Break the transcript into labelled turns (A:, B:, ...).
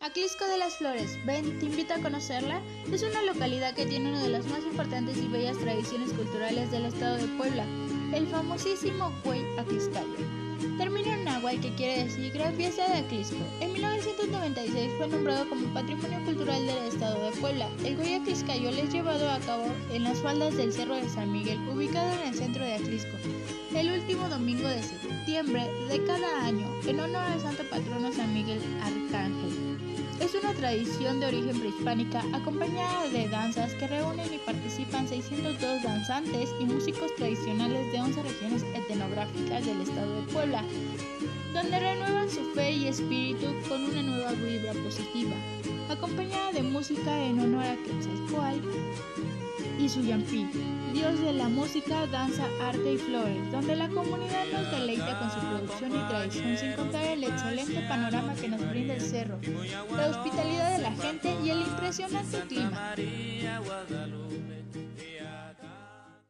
A: Aclisco de las Flores, ven, te invito a conocerla. Es una localidad que tiene una de las más importantes y bellas tradiciones culturales del estado de Puebla, el famosísimo Cuey Acliscayo. Termina en náhuatl que quiere decir Gran Fiesta de Aclisco. En 1996 fue nombrado como Patrimonio Cultural del Estado de Puebla. El Güey Acliscayo es llevado a cabo en las faldas del Cerro de San Miguel, ubicado en el centro de Aclisco, el último domingo de septiembre de cada año, en honor al santo patrono San Miguel Arcángel. Es una tradición de origen prehispánica acompañada de danzas que reúnen y participan 602 danzantes y músicos tradicionales de 11 regiones etnográficas del estado de Puebla, donde renuevan su fe y espíritu con una nueva vibra positiva, acompañada de música en honor a Quetzalcoatl y su Yampi, dios de la música, danza, arte y flores, donde la comunidad nos deleita con su producción y tradición sin contar el excelente panorama que nos brinda el cerro, la hospitalidad de la gente y el impresionante clima.